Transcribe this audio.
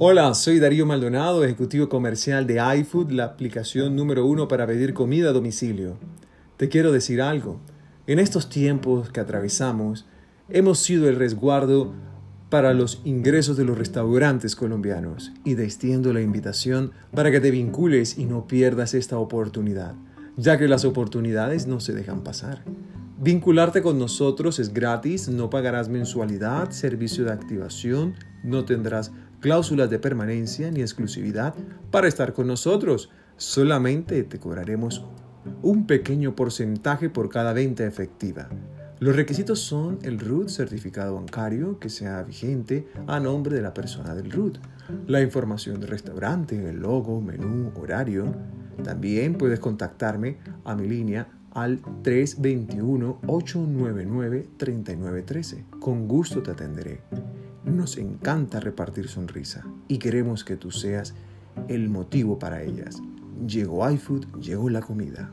Hola, soy Darío Maldonado, ejecutivo comercial de iFood, la aplicación número uno para pedir comida a domicilio. Te quiero decir algo. En estos tiempos que atravesamos, hemos sido el resguardo para los ingresos de los restaurantes colombianos y te extiendo la invitación para que te vincules y no pierdas esta oportunidad, ya que las oportunidades no se dejan pasar. Vincularte con nosotros es gratis, no pagarás mensualidad, servicio de activación, no tendrás cláusulas de permanencia ni exclusividad para estar con nosotros. Solamente te cobraremos un pequeño porcentaje por cada venta efectiva. Los requisitos son el RUT certificado bancario que sea vigente a nombre de la persona del RUT, la información del restaurante, el logo, menú, horario. También puedes contactarme a mi línea al 321-899-3913. Con gusto te atenderé. Nos encanta repartir sonrisa y queremos que tú seas el motivo para ellas. Llegó iFood, llegó la comida.